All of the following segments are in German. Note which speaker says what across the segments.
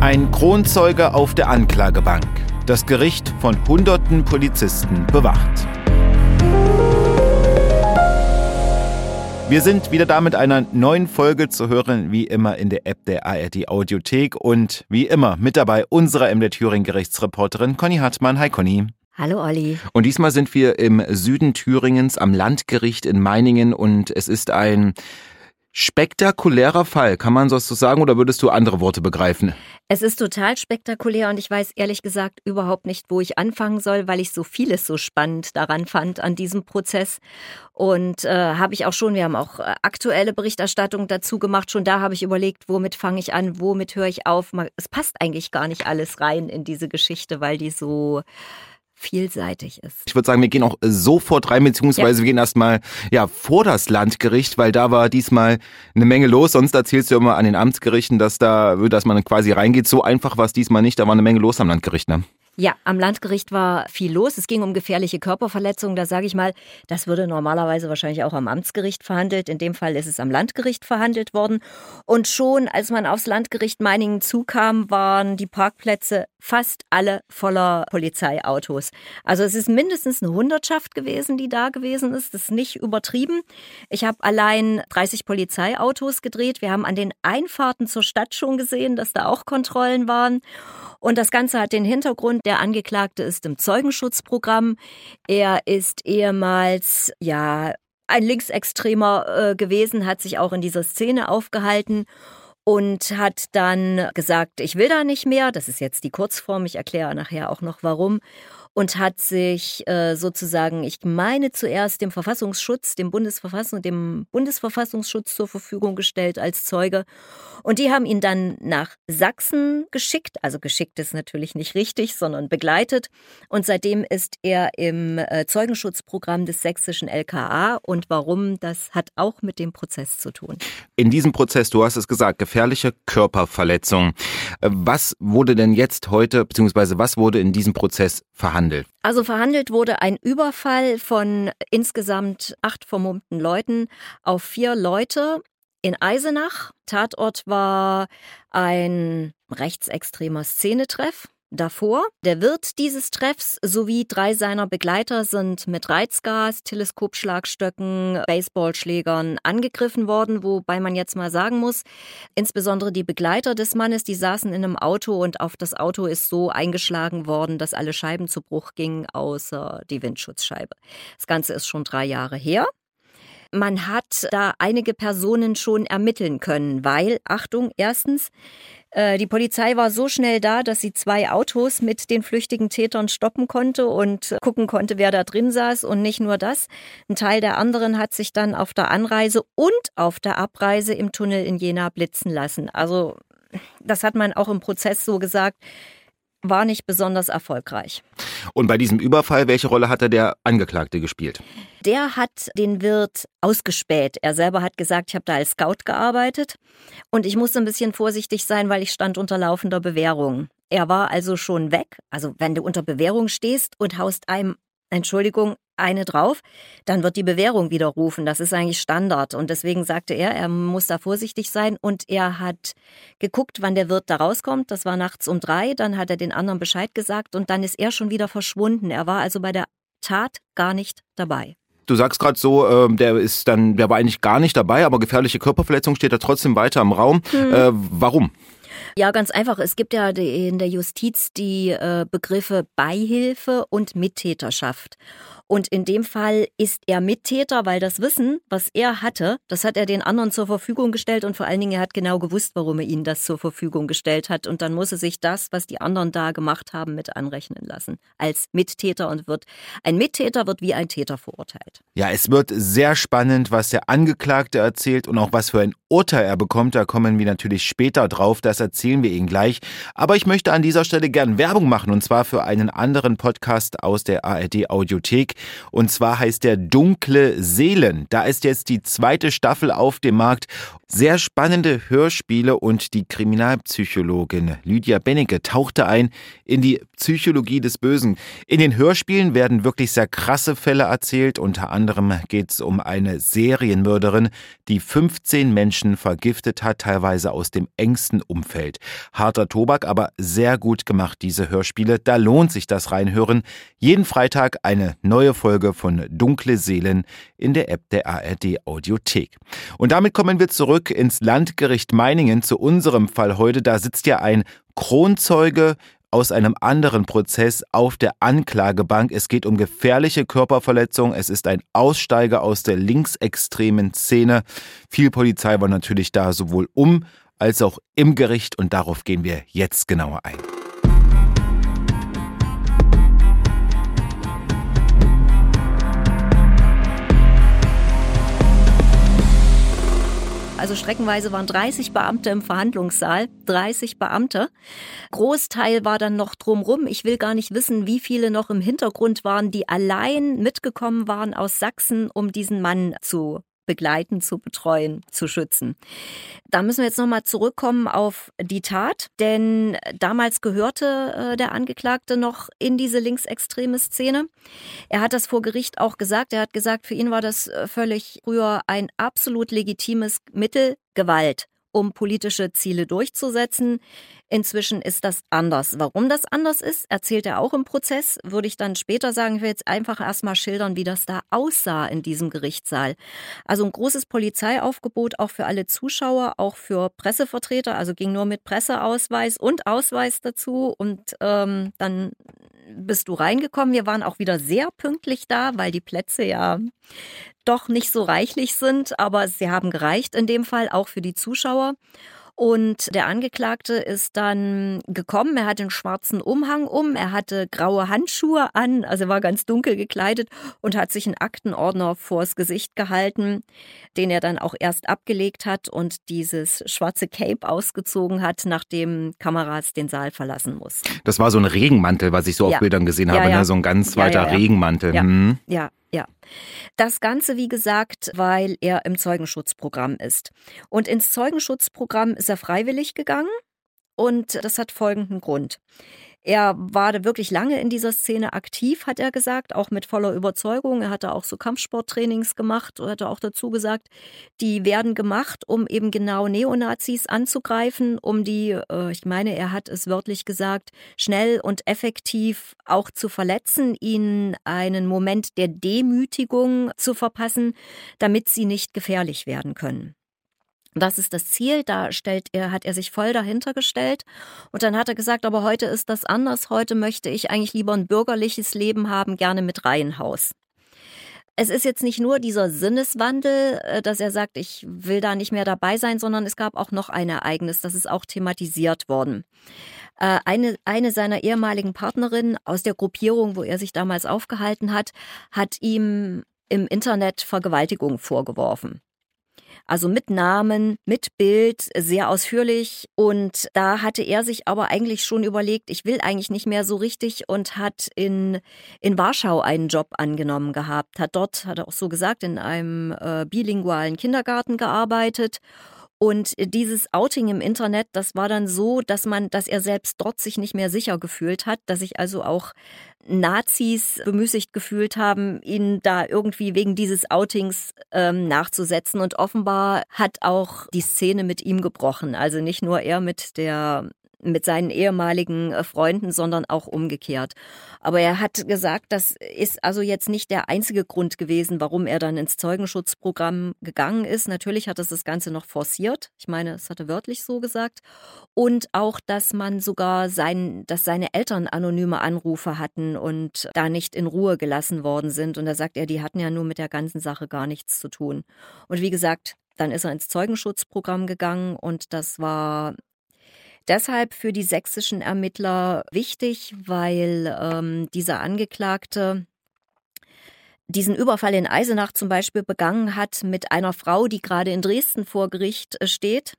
Speaker 1: Ein Kronzeuge auf der Anklagebank. Das Gericht von hunderten Polizisten bewacht. Wir sind wieder da mit einer neuen Folge zu hören, wie immer in der App der ARD Audiothek und wie immer mit dabei unsere MD Thüringen Gerichtsreporterin Conny Hartmann. Hi Conny.
Speaker 2: Hallo Olli.
Speaker 1: Und diesmal sind wir im Süden Thüringens am Landgericht in Meiningen und es ist ein spektakulärer Fall, kann man das so sagen, oder würdest du andere Worte begreifen?
Speaker 2: Es ist total spektakulär und ich weiß ehrlich gesagt überhaupt nicht, wo ich anfangen soll, weil ich so vieles so spannend daran fand an diesem Prozess. Und äh, habe ich auch schon, wir haben auch äh, aktuelle Berichterstattung dazu gemacht. Schon da habe ich überlegt, womit fange ich an, womit höre ich auf. Es passt eigentlich gar nicht alles rein in diese Geschichte, weil die so vielseitig ist.
Speaker 1: Ich würde sagen, wir gehen auch sofort rein, beziehungsweise ja. wir gehen erstmal ja, vor das Landgericht, weil da war diesmal eine Menge los. Sonst erzählst du immer an den Amtsgerichten, dass da, dass man quasi reingeht. So einfach war es diesmal nicht. Da war eine Menge los am Landgericht. Ne?
Speaker 2: Ja, am Landgericht war viel los. Es ging um gefährliche Körperverletzungen. Da sage ich mal, das würde normalerweise wahrscheinlich auch am Amtsgericht verhandelt. In dem Fall ist es am Landgericht verhandelt worden. Und schon als man aufs Landgericht Meiningen zukam, waren die Parkplätze fast alle voller Polizeiautos. Also es ist mindestens eine Hundertschaft gewesen, die da gewesen ist. Das ist nicht übertrieben. Ich habe allein 30 Polizeiautos gedreht. Wir haben an den Einfahrten zur Stadt schon gesehen, dass da auch Kontrollen waren. Und das Ganze hat den Hintergrund, der Angeklagte ist im Zeugenschutzprogramm. Er ist ehemals, ja, ein Linksextremer äh, gewesen, hat sich auch in dieser Szene aufgehalten und hat dann gesagt, ich will da nicht mehr. Das ist jetzt die Kurzform, ich erkläre nachher auch noch warum und hat sich äh, sozusagen, ich meine zuerst dem Verfassungsschutz, dem Bundesverfassung, dem Bundesverfassungsschutz zur Verfügung gestellt als Zeuge. Und die haben ihn dann nach Sachsen geschickt. Also geschickt ist natürlich nicht richtig, sondern begleitet. Und seitdem ist er im äh, Zeugenschutzprogramm des sächsischen LKA. Und warum, das hat auch mit dem Prozess zu tun.
Speaker 1: In diesem Prozess, du hast es gesagt, gefährliche Körperverletzung. Äh, was wurde denn jetzt heute, beziehungsweise was wurde in diesem Prozess verhandelt? Verhandelt?
Speaker 2: Also verhandelt wurde ein Überfall von insgesamt acht vermummten Leuten auf vier Leute in Eisenach. Tatort war ein rechtsextremer Szenetreff davor. Der Wirt dieses Treffs sowie drei seiner Begleiter sind mit Reizgas, Teleskopschlagstöcken, Baseballschlägern angegriffen worden, wobei man jetzt mal sagen muss, insbesondere die Begleiter des Mannes, die saßen in einem Auto und auf das Auto ist so eingeschlagen worden, dass alle Scheiben zu Bruch gingen, außer die Windschutzscheibe. Das Ganze ist schon drei Jahre her. Man hat da einige Personen schon ermitteln können, weil, Achtung, erstens, äh, die Polizei war so schnell da, dass sie zwei Autos mit den flüchtigen Tätern stoppen konnte und gucken konnte, wer da drin saß. Und nicht nur das. Ein Teil der anderen hat sich dann auf der Anreise und auf der Abreise im Tunnel in Jena blitzen lassen. Also das hat man auch im Prozess so gesagt war nicht besonders erfolgreich.
Speaker 1: Und bei diesem Überfall, welche Rolle hatte der Angeklagte gespielt?
Speaker 2: Der hat den Wirt ausgespäht. Er selber hat gesagt, ich habe da als Scout gearbeitet und ich musste ein bisschen vorsichtig sein, weil ich stand unter laufender Bewährung. Er war also schon weg. Also wenn du unter Bewährung stehst und haust einem Entschuldigung, eine drauf, dann wird die Bewährung widerrufen. Das ist eigentlich Standard. Und deswegen sagte er, er muss da vorsichtig sein. Und er hat geguckt, wann der Wirt da rauskommt. Das war nachts um drei. Dann hat er den anderen Bescheid gesagt und dann ist er schon wieder verschwunden. Er war also bei der Tat gar nicht dabei.
Speaker 1: Du sagst gerade so, äh, der ist dann, der war eigentlich gar nicht dabei, aber gefährliche Körperverletzung steht da trotzdem weiter im Raum. Hm. Äh, warum?
Speaker 2: Ja, ganz einfach. Es gibt ja in der Justiz die äh, Begriffe Beihilfe und Mittäterschaft. Und in dem Fall ist er Mittäter, weil das Wissen, was er hatte, das hat er den anderen zur Verfügung gestellt und vor allen Dingen er hat genau gewusst, warum er ihnen das zur Verfügung gestellt hat. Und dann muss er sich das, was die anderen da gemacht haben, mit anrechnen lassen. Als Mittäter und wird, ein Mittäter wird wie ein Täter verurteilt.
Speaker 1: Ja, es wird sehr spannend, was der Angeklagte erzählt und auch was für ein Urteil er bekommt. Da kommen wir natürlich später drauf. Das erzählen wir Ihnen gleich. Aber ich möchte an dieser Stelle gern Werbung machen und zwar für einen anderen Podcast aus der ARD Audiothek. Und zwar heißt der Dunkle Seelen. Da ist jetzt die zweite Staffel auf dem Markt. Sehr spannende Hörspiele und die Kriminalpsychologin Lydia Bennecke tauchte ein in die Psychologie des Bösen. In den Hörspielen werden wirklich sehr krasse Fälle erzählt. Unter anderem geht es um eine Serienmörderin, die 15 Menschen vergiftet hat, teilweise aus dem engsten Umfeld. Harter Tobak, aber sehr gut gemacht, diese Hörspiele. Da lohnt sich das Reinhören. Jeden Freitag eine neue Folge von Dunkle Seelen in der App der ARD Audiothek. Und damit kommen wir zurück zurück ins Landgericht Meiningen zu unserem Fall heute. Da sitzt ja ein Kronzeuge aus einem anderen Prozess auf der Anklagebank. Es geht um gefährliche Körperverletzung. Es ist ein Aussteiger aus der linksextremen Szene. Viel Polizei war natürlich da, sowohl um als auch im Gericht. Und darauf gehen wir jetzt genauer ein.
Speaker 2: Also streckenweise waren 30 Beamte im Verhandlungssaal, 30 Beamte. Großteil war dann noch drumrum. Ich will gar nicht wissen, wie viele noch im Hintergrund waren, die allein mitgekommen waren aus Sachsen, um diesen Mann zu begleiten, zu betreuen, zu schützen. Da müssen wir jetzt nochmal zurückkommen auf die Tat, denn damals gehörte äh, der Angeklagte noch in diese linksextreme Szene. Er hat das vor Gericht auch gesagt. Er hat gesagt, für ihn war das äh, völlig früher ein absolut legitimes Mittel, Gewalt um politische Ziele durchzusetzen. Inzwischen ist das anders. Warum das anders ist, erzählt er auch im Prozess, würde ich dann später sagen. Ich will jetzt einfach erstmal schildern, wie das da aussah in diesem Gerichtssaal. Also ein großes Polizeiaufgebot auch für alle Zuschauer, auch für Pressevertreter, also ging nur mit Presseausweis und Ausweis dazu und ähm, dann bist du reingekommen. Wir waren auch wieder sehr pünktlich da, weil die Plätze ja doch nicht so reichlich sind, aber sie haben gereicht in dem Fall auch für die Zuschauer. Und der Angeklagte ist dann gekommen. Er hatte einen schwarzen Umhang um, er hatte graue Handschuhe an, also er war ganz dunkel gekleidet und hat sich einen Aktenordner vors Gesicht gehalten, den er dann auch erst abgelegt hat und dieses schwarze Cape ausgezogen hat, nachdem Kameras den Saal verlassen mussten.
Speaker 1: Das war so ein Regenmantel, was ich so auf ja. Bildern gesehen habe, ja, ja. Ne? so ein ganz weiter Regenmantel.
Speaker 2: Ja, hm. ja, ja. Das Ganze, wie gesagt, weil er im Zeugenschutzprogramm ist. Und ins Zeugenschutzprogramm ist er freiwillig gegangen. Und das hat folgenden Grund. Er war wirklich lange in dieser Szene aktiv, hat er gesagt, auch mit voller Überzeugung. Er hatte auch so Kampfsporttrainings gemacht und hat auch dazu gesagt, die werden gemacht, um eben genau Neonazis anzugreifen, um die, äh, ich meine, er hat es wörtlich gesagt, schnell und effektiv auch zu verletzen, ihnen einen Moment der Demütigung zu verpassen, damit sie nicht gefährlich werden können. Das ist das Ziel, da stellt er, hat er sich voll dahinter gestellt. Und dann hat er gesagt, aber heute ist das anders. Heute möchte ich eigentlich lieber ein bürgerliches Leben haben, gerne mit Reihenhaus. Es ist jetzt nicht nur dieser Sinneswandel, äh, dass er sagt, ich will da nicht mehr dabei sein, sondern es gab auch noch ein Ereignis, das ist auch thematisiert worden. Äh, eine, eine seiner ehemaligen Partnerinnen aus der Gruppierung, wo er sich damals aufgehalten hat, hat ihm im Internet Vergewaltigung vorgeworfen. Also mit Namen, mit Bild, sehr ausführlich. Und da hatte er sich aber eigentlich schon überlegt, ich will eigentlich nicht mehr so richtig und hat in, in Warschau einen Job angenommen gehabt. Hat dort, hat er auch so gesagt, in einem äh, bilingualen Kindergarten gearbeitet und dieses Outing im Internet, das war dann so, dass man, dass er selbst dort sich nicht mehr sicher gefühlt hat, dass sich also auch Nazis bemüßigt gefühlt haben, ihn da irgendwie wegen dieses Outings ähm, nachzusetzen. Und offenbar hat auch die Szene mit ihm gebrochen. Also nicht nur er mit der mit seinen ehemaligen äh, Freunden, sondern auch umgekehrt. Aber er hat gesagt, das ist also jetzt nicht der einzige Grund gewesen, warum er dann ins Zeugenschutzprogramm gegangen ist. Natürlich hat es das Ganze noch forciert. Ich meine, es hatte wörtlich so gesagt. Und auch, dass man sogar sein, dass seine Eltern anonyme Anrufe hatten und da nicht in Ruhe gelassen worden sind. Und da sagt er, die hatten ja nur mit der ganzen Sache gar nichts zu tun. Und wie gesagt, dann ist er ins Zeugenschutzprogramm gegangen und das war deshalb für die sächsischen Ermittler wichtig, weil ähm, dieser Angeklagte diesen Überfall in Eisenach zum Beispiel begangen hat mit einer Frau, die gerade in Dresden vor Gericht äh, steht.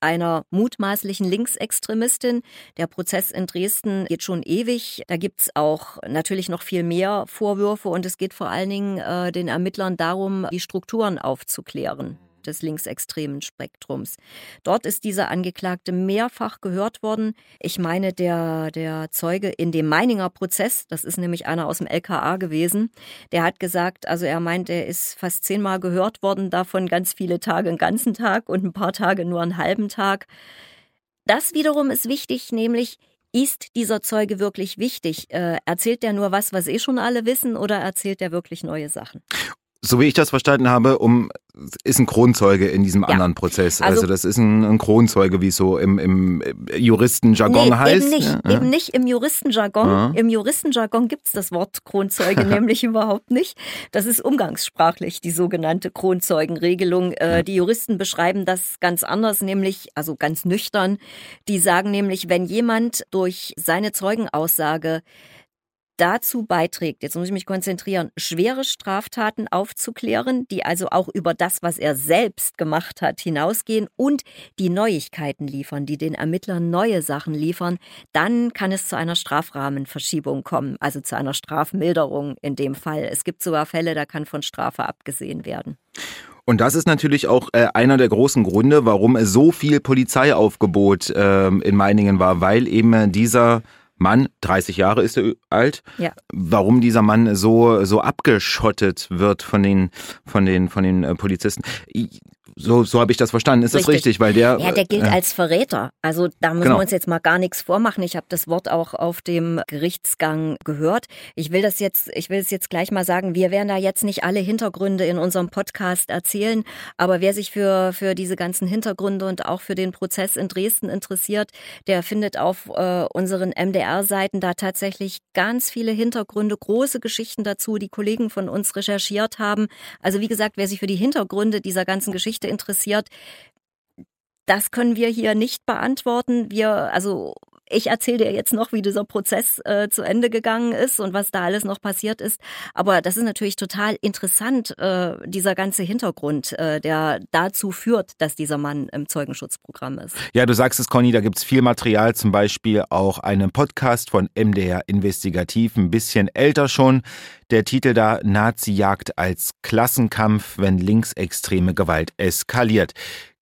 Speaker 2: einer mutmaßlichen Linksextremistin. Der Prozess in Dresden geht schon ewig. Da gibt's auch natürlich noch viel mehr Vorwürfe und es geht vor allen Dingen äh, den Ermittlern darum, die Strukturen aufzuklären des linksextremen Spektrums. Dort ist dieser Angeklagte mehrfach gehört worden. Ich meine, der, der Zeuge in dem Meininger Prozess, das ist nämlich einer aus dem LKA gewesen, der hat gesagt, also er meint, er ist fast zehnmal gehört worden, davon ganz viele Tage einen ganzen Tag und ein paar Tage nur einen halben Tag. Das wiederum ist wichtig, nämlich ist dieser Zeuge wirklich wichtig? Äh, erzählt der nur was, was eh schon alle wissen, oder erzählt er wirklich neue Sachen?
Speaker 1: So wie ich das verstanden habe, um ist ein Kronzeuge in diesem ja. anderen Prozess. Also, also, das ist ein, ein Kronzeuge, wie es so im, im Juristenjargon nee, heißt.
Speaker 2: Eben nicht, ja, eben nicht im Juristenjargon. Ja. Im Juristenjargon gibt es das Wort Kronzeuge nämlich überhaupt nicht. Das ist umgangssprachlich, die sogenannte Kronzeugenregelung. Äh, die Juristen beschreiben das ganz anders, nämlich, also ganz nüchtern. Die sagen nämlich, wenn jemand durch seine Zeugenaussage dazu beiträgt, jetzt muss ich mich konzentrieren, schwere Straftaten aufzuklären, die also auch über das, was er selbst gemacht hat, hinausgehen und die Neuigkeiten liefern, die den Ermittlern neue Sachen liefern, dann kann es zu einer Strafrahmenverschiebung kommen, also zu einer Strafmilderung in dem Fall. Es gibt sogar Fälle, da kann von Strafe abgesehen werden.
Speaker 1: Und das ist natürlich auch äh, einer der großen Gründe, warum so viel Polizeiaufgebot äh, in Meiningen war, weil eben dieser Mann, 30 Jahre ist er alt. Ja. Warum dieser Mann so so abgeschottet wird von den von den von den äh, Polizisten. So, so habe ich das verstanden. Ist richtig. das richtig? Weil der,
Speaker 2: ja, der gilt äh, als Verräter. Also da müssen genau. wir uns jetzt mal gar nichts vormachen. Ich habe das Wort auch auf dem Gerichtsgang gehört. Ich will das jetzt, ich will es jetzt gleich mal sagen. Wir werden da jetzt nicht alle Hintergründe in unserem Podcast erzählen, aber wer sich für für diese ganzen Hintergründe und auch für den Prozess in Dresden interessiert, der findet auf äh, unseren MDR-Seiten da tatsächlich ganz viele Hintergründe, große Geschichten dazu, die Kollegen von uns recherchiert haben. Also wie gesagt, wer sich für die Hintergründe dieser ganzen Geschichte Geschichte interessiert, das können wir hier nicht beantworten. Wir, also ich erzähle dir jetzt noch, wie dieser Prozess äh, zu Ende gegangen ist und was da alles noch passiert ist. Aber das ist natürlich total interessant, äh, dieser ganze Hintergrund, äh, der dazu führt, dass dieser Mann im Zeugenschutzprogramm ist.
Speaker 1: Ja, du sagst es, Conny, da gibt es viel Material, zum Beispiel auch einen Podcast von MDR Investigativ, ein bisschen älter schon. Der Titel da Nazi-Jagd als Klassenkampf, wenn linksextreme Gewalt eskaliert.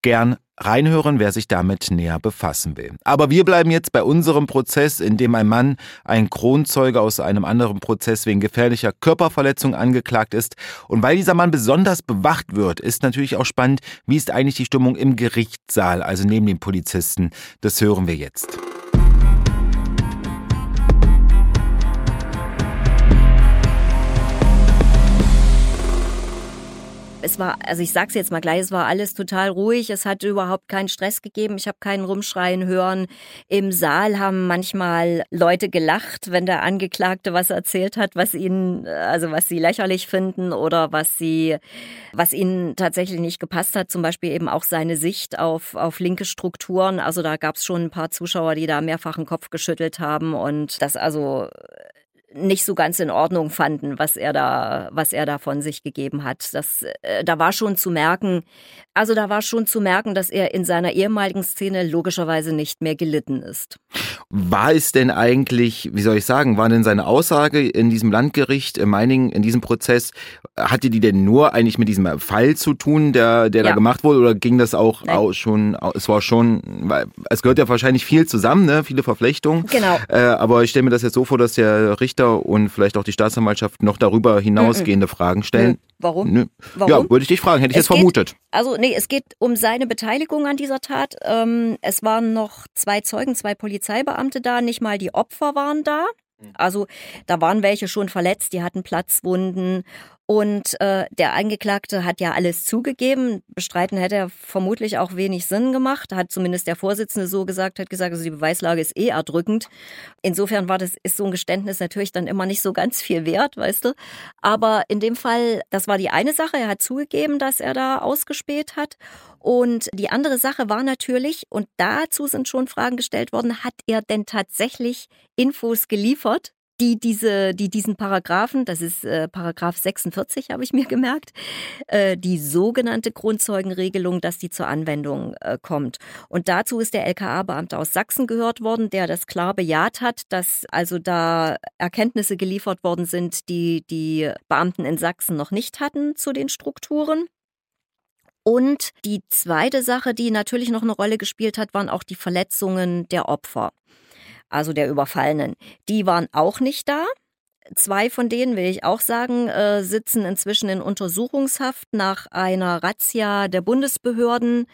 Speaker 1: Gern reinhören, wer sich damit näher befassen will. Aber wir bleiben jetzt bei unserem Prozess, in dem ein Mann, ein Kronzeuge aus einem anderen Prozess wegen gefährlicher Körperverletzung angeklagt ist. Und weil dieser Mann besonders bewacht wird, ist natürlich auch spannend, wie ist eigentlich die Stimmung im Gerichtssaal, also neben den Polizisten. Das hören wir jetzt.
Speaker 2: Es war, also ich sag's jetzt mal gleich, es war alles total ruhig, es hat überhaupt keinen Stress gegeben, ich habe keinen Rumschreien hören. Im Saal haben manchmal Leute gelacht, wenn der Angeklagte was erzählt hat, was ihnen, also was sie lächerlich finden oder was sie, was ihnen tatsächlich nicht gepasst hat, zum Beispiel eben auch seine Sicht auf, auf linke Strukturen. Also da gab's schon ein paar Zuschauer, die da mehrfach den Kopf geschüttelt haben und das also nicht so ganz in Ordnung fanden, was er da, was er da von sich gegeben hat. Das, äh, da war schon zu merken, also da war schon zu merken, dass er in seiner ehemaligen Szene logischerweise nicht mehr gelitten ist.
Speaker 1: War es denn eigentlich, wie soll ich sagen, war denn seine Aussage in diesem Landgericht in Meiningen, in diesem Prozess, hatte die denn nur eigentlich mit diesem Fall zu tun, der, der ja. da gemacht wurde, oder ging das auch, auch schon, es war schon, weil es gehört ja wahrscheinlich viel zusammen, ne, viele Verflechtungen.
Speaker 2: Genau.
Speaker 1: Äh, aber ich stelle mir das jetzt so vor, dass der Richter und vielleicht auch die Staatsanwaltschaft noch darüber hinausgehende Fragen stellen.
Speaker 2: Warum? Nö.
Speaker 1: Warum? Ja, würde ich dich fragen, hätte ich es jetzt geht, vermutet.
Speaker 2: Also nee, es geht um seine Beteiligung an dieser Tat. Ähm, es waren noch zwei Zeugen, zwei Polizeibeamte da, nicht mal die Opfer waren da. Also da waren welche schon verletzt, die hatten Platzwunden und äh, der Angeklagte hat ja alles zugegeben. Bestreiten hätte er vermutlich auch wenig Sinn gemacht. Hat zumindest der Vorsitzende so gesagt, hat gesagt, also die Beweislage ist eh erdrückend. Insofern war das, ist so ein Geständnis natürlich dann immer nicht so ganz viel wert, weißt du. Aber in dem Fall, das war die eine Sache. Er hat zugegeben, dass er da ausgespäht hat. Und die andere Sache war natürlich, und dazu sind schon Fragen gestellt worden, hat er denn tatsächlich Infos geliefert die diese, die diesen Paragraphen, das ist äh, Paragraph 46, habe ich mir gemerkt, äh, die sogenannte Grundzeugenregelung, dass die zur Anwendung äh, kommt. Und dazu ist der LKA-Beamte aus Sachsen gehört worden, der das klar bejaht hat, dass also da Erkenntnisse geliefert worden sind, die die Beamten in Sachsen noch nicht hatten zu den Strukturen. Und die zweite Sache, die natürlich noch eine Rolle gespielt hat, waren auch die Verletzungen der Opfer also der Überfallenen, die waren auch nicht da. Zwei von denen, will ich auch sagen, äh, sitzen inzwischen in Untersuchungshaft nach einer Razzia der Bundesbehörden,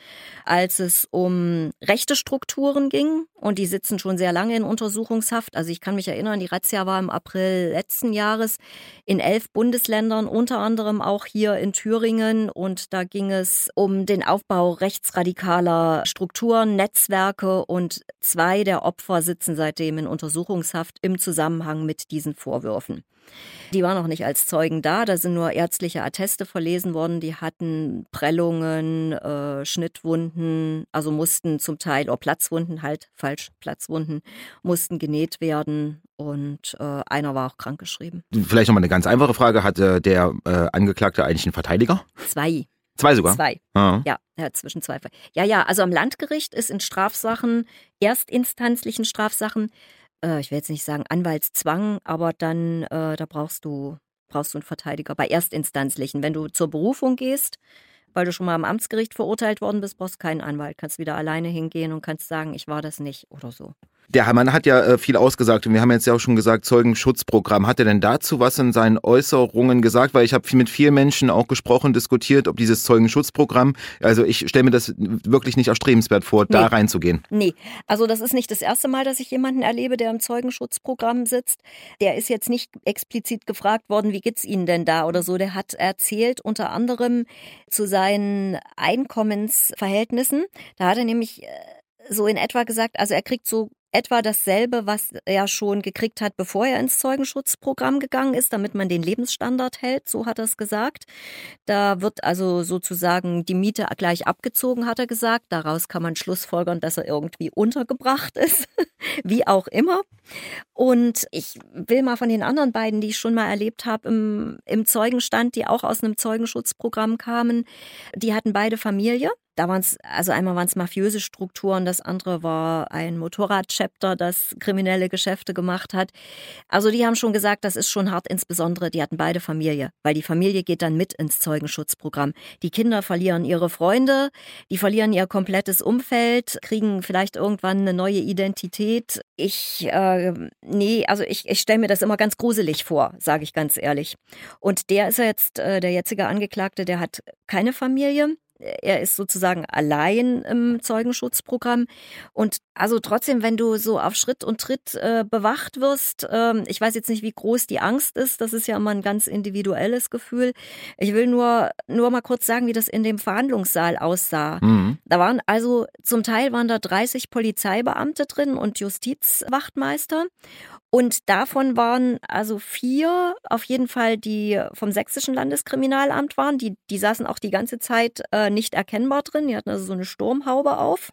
Speaker 2: als es um rechte Strukturen ging. Und die sitzen schon sehr lange in Untersuchungshaft. Also ich kann mich erinnern, die Razzia war im April letzten Jahres in elf Bundesländern, unter anderem auch hier in Thüringen. Und da ging es um den Aufbau rechtsradikaler Strukturen, Netzwerke. Und zwei der Opfer sitzen seitdem in Untersuchungshaft im Zusammenhang mit diesen Vorwürfen getroffen. Die waren noch nicht als Zeugen da, da sind nur ärztliche Atteste verlesen worden. Die hatten Prellungen, äh, Schnittwunden, also mussten zum Teil, oder Platzwunden halt, falsch, Platzwunden, mussten genäht werden und äh, einer war auch krankgeschrieben.
Speaker 1: Vielleicht nochmal eine ganz einfache Frage. Hatte der äh, Angeklagte eigentlich einen Verteidiger?
Speaker 2: Zwei.
Speaker 1: Zwei sogar?
Speaker 2: Zwei. Ah. Ja, hat zwischen zwei. Ja, ja, also am Landgericht ist in Strafsachen, erstinstanzlichen Strafsachen, äh, ich will jetzt nicht sagen Anwaltszwang, aber dann, äh, da brauchst du, brauchst du einen Verteidiger. Bei Erstinstanzlichen, wenn du zur Berufung gehst, weil du schon mal am Amtsgericht verurteilt worden bist, brauchst keinen Anwalt. Kannst wieder alleine hingehen und kannst sagen, ich war das nicht oder so.
Speaker 1: Der Hermann hat ja äh, viel ausgesagt und wir haben jetzt ja auch schon gesagt, Zeugenschutzprogramm. Hat er denn dazu was in seinen Äußerungen gesagt? Weil ich habe mit vielen Menschen auch gesprochen, diskutiert, ob dieses Zeugenschutzprogramm, also ich stelle mir das wirklich nicht erstrebenswert vor, nee. da reinzugehen.
Speaker 2: Nee, also das ist nicht das erste Mal, dass ich jemanden erlebe, der im Zeugenschutzprogramm sitzt. Der ist jetzt nicht explizit gefragt worden, wie geht's Ihnen denn da oder so. Der hat erzählt unter anderem zu seinen Einkommensverhältnissen. Da hat er nämlich äh, so in etwa gesagt, also er kriegt so etwa dasselbe, was er schon gekriegt hat, bevor er ins Zeugenschutzprogramm gegangen ist, damit man den Lebensstandard hält, so hat er es gesagt. Da wird also sozusagen die Miete gleich abgezogen, hat er gesagt. Daraus kann man schlussfolgern, dass er irgendwie untergebracht ist, wie auch immer. Und ich will mal von den anderen beiden, die ich schon mal erlebt habe im, im Zeugenstand, die auch aus einem Zeugenschutzprogramm kamen, die hatten beide Familie. Da waren es, also einmal waren es mafiöse Strukturen, das andere war ein Motorradchapter, das kriminelle Geschäfte gemacht hat. Also die haben schon gesagt, das ist schon hart, insbesondere die hatten beide Familie, weil die Familie geht dann mit ins Zeugenschutzprogramm. Die Kinder verlieren ihre Freunde, die verlieren ihr komplettes Umfeld, kriegen vielleicht irgendwann eine neue Identität. Ich, äh, nee, also ich, ich stelle mir das immer ganz gruselig vor, sage ich ganz ehrlich. Und der ist ja jetzt, äh, der jetzige Angeklagte, der hat keine Familie er ist sozusagen allein im Zeugenschutzprogramm. Und also trotzdem, wenn du so auf Schritt und Tritt äh, bewacht wirst, ähm, ich weiß jetzt nicht, wie groß die Angst ist, das ist ja immer ein ganz individuelles Gefühl. Ich will nur, nur mal kurz sagen, wie das in dem Verhandlungssaal aussah. Mhm. Da waren also zum Teil waren da 30 Polizeibeamte drin und Justizwachtmeister. Und davon waren also vier auf jeden Fall, die vom sächsischen Landeskriminalamt waren. Die, die saßen auch die ganze Zeit äh, nicht erkennbar drin. Die hatten also so eine Sturmhaube auf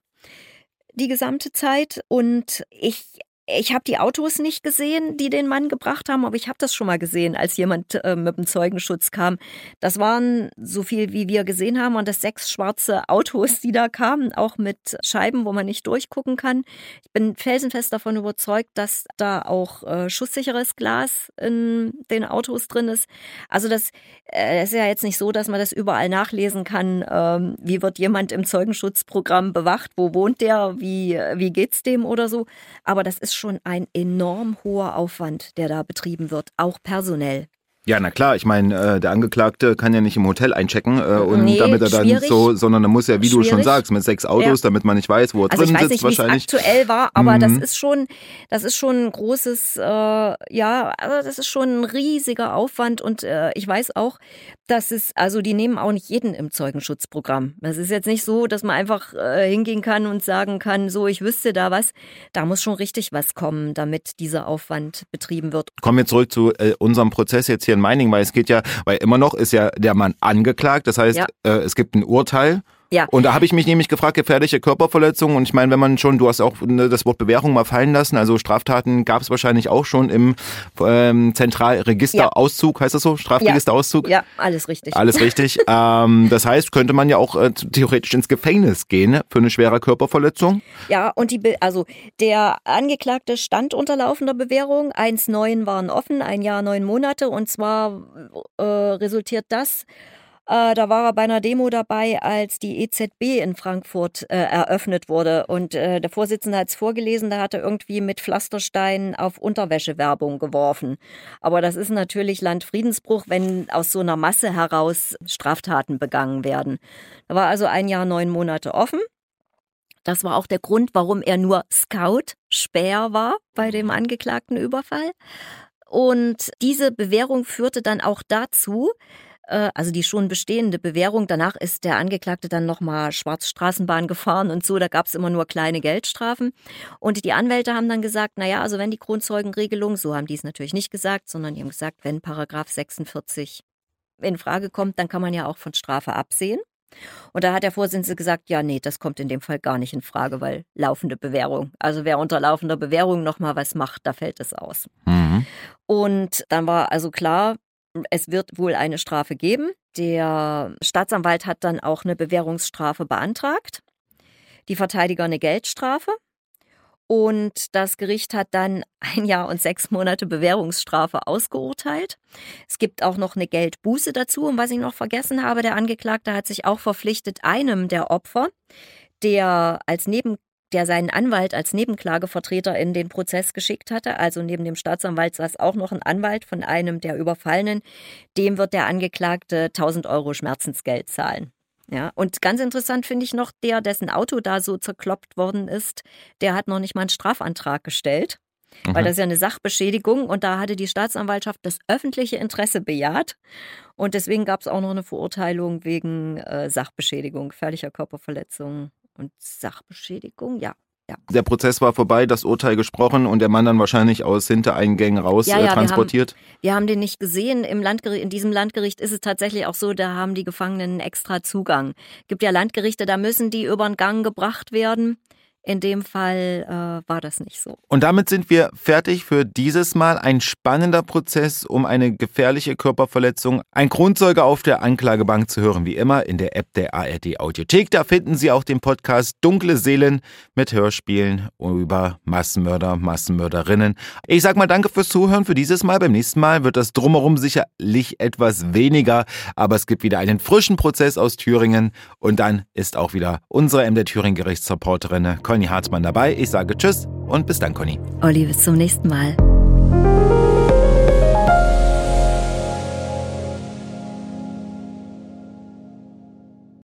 Speaker 2: die gesamte Zeit. Und ich ich habe die Autos nicht gesehen, die den Mann gebracht haben, aber ich habe das schon mal gesehen, als jemand äh, mit dem Zeugenschutz kam. Das waren so viel, wie wir gesehen haben, und das sechs schwarze Autos, die da kamen, auch mit Scheiben, wo man nicht durchgucken kann. Ich bin felsenfest davon überzeugt, dass da auch äh, schusssicheres Glas in den Autos drin ist. Also das äh, ist ja jetzt nicht so, dass man das überall nachlesen kann. Ähm, wie wird jemand im Zeugenschutzprogramm bewacht? Wo wohnt der? Wie, wie geht's dem oder so? Aber das ist schon ein enorm hoher Aufwand, der da betrieben wird, auch personell.
Speaker 1: Ja, na klar, ich meine, äh, der Angeklagte kann ja nicht im Hotel einchecken äh, und nee, damit er dann schwierig. so, sondern er muss ja, wie schwierig. du schon sagst, mit sechs Autos, ja. damit man nicht weiß, wo er also drin sitzt
Speaker 2: nicht,
Speaker 1: wahrscheinlich.
Speaker 2: Ich weiß nicht, aktuell war, aber mhm. das ist schon, das ist schon ein großes, äh, ja, also das ist schon ein riesiger Aufwand und äh, ich weiß auch, dass es, also die nehmen auch nicht jeden im Zeugenschutzprogramm. Das ist jetzt nicht so, dass man einfach äh, hingehen kann und sagen kann, so, ich wüsste da was. Da muss schon richtig was kommen, damit dieser Aufwand betrieben wird.
Speaker 1: Kommen wir zurück zu äh, unserem Prozess jetzt hier in Meining, weil es geht ja, weil immer noch ist ja der Mann angeklagt. Das heißt, ja. äh, es gibt ein Urteil
Speaker 2: Ja.
Speaker 1: Und da habe ich mich nämlich gefragt, gefährliche Körperverletzung. Und ich meine, wenn man schon, du hast auch ne, das Wort Bewährung mal fallen lassen, also Straftaten gab es wahrscheinlich auch schon im ähm, Zentralregisterauszug, heißt das so? Strafregisterauszug?
Speaker 2: Ja, alles richtig.
Speaker 1: Alles richtig. ähm, das heißt, könnte man ja auch äh, theoretisch ins Gefängnis gehen für eine schwere Körperverletzung?
Speaker 2: Ja, und die, Be also der Angeklagte stand unter laufender Bewährung. 1,9 waren offen, ein Jahr, neun Monate. Und zwar äh, resultiert das äh, da war er bei einer Demo dabei, als die EZB in Frankfurt äh, eröffnet wurde. Und äh, der Vorsitzende hat es vorgelesen, da hat er irgendwie mit Pflastersteinen auf Unterwäschewerbung geworfen. Aber das ist natürlich Landfriedensbruch, wenn aus so einer Masse heraus Straftaten begangen werden. Da war also ein Jahr, neun Monate offen. Das war auch der Grund, warum er nur Scout, Speer war bei dem angeklagten Überfall. Und diese Bewährung führte dann auch dazu, also die schon bestehende Bewährung. Danach ist der Angeklagte dann nochmal Schwarzstraßenbahn gefahren und so. Da gab es immer nur kleine Geldstrafen. Und die Anwälte haben dann gesagt, naja, also wenn die Kronzeugenregelung, so haben die es natürlich nicht gesagt, sondern die haben gesagt, wenn Paragraph 46 in Frage kommt, dann kann man ja auch von Strafe absehen. Und da hat der Vorsitzende gesagt, ja, nee, das kommt in dem Fall gar nicht in Frage, weil laufende Bewährung. Also wer unter laufender Bewährung nochmal was macht, da fällt es aus. Mhm. Und dann war also klar, es wird wohl eine Strafe geben. Der Staatsanwalt hat dann auch eine Bewährungsstrafe beantragt, die Verteidiger eine Geldstrafe. Und das Gericht hat dann ein Jahr und sechs Monate Bewährungsstrafe ausgeurteilt. Es gibt auch noch eine Geldbuße dazu. Und was ich noch vergessen habe, der Angeklagte hat sich auch verpflichtet, einem der Opfer, der als Neben der seinen Anwalt als Nebenklagevertreter in den Prozess geschickt hatte. Also neben dem Staatsanwalt saß auch noch ein Anwalt von einem der Überfallenen. Dem wird der Angeklagte 1000 Euro Schmerzensgeld zahlen. Ja, und ganz interessant finde ich noch, der, dessen Auto da so zerkloppt worden ist, der hat noch nicht mal einen Strafantrag gestellt. Mhm. Weil das ist ja eine Sachbeschädigung und da hatte die Staatsanwaltschaft das öffentliche Interesse bejaht. Und deswegen gab es auch noch eine Verurteilung wegen äh, Sachbeschädigung, gefährlicher Körperverletzung und Sachbeschädigung, ja. Ja.
Speaker 1: Der Prozess war vorbei, das Urteil gesprochen und der Mann dann wahrscheinlich aus Hintereingängen raus ja, ja, äh, transportiert.
Speaker 2: Wir haben, wir haben, den nicht gesehen. Im Landgericht, in diesem Landgericht ist es tatsächlich auch so, da haben die Gefangenen extra Zugang. Gibt ja Landgerichte, da müssen die über den Gang gebracht werden. In dem Fall äh, war das nicht so.
Speaker 1: Und damit sind wir fertig für dieses Mal. Ein spannender Prozess um eine gefährliche Körperverletzung. Ein Grundzeuge auf der Anklagebank zu hören, wie immer, in der App der ARD Audiothek. Da finden Sie auch den Podcast Dunkle Seelen mit Hörspielen über Massenmörder, Massenmörderinnen. Ich sag mal danke fürs Zuhören für dieses Mal. Beim nächsten Mal wird das drumherum sicherlich etwas weniger, aber es gibt wieder einen frischen Prozess aus Thüringen und dann ist auch wieder unsere MD Thüringen Gerichtsreporterin Conny Hartmann dabei. Ich sage Tschüss und bis dann, Conny.
Speaker 2: Olli, bis zum nächsten Mal.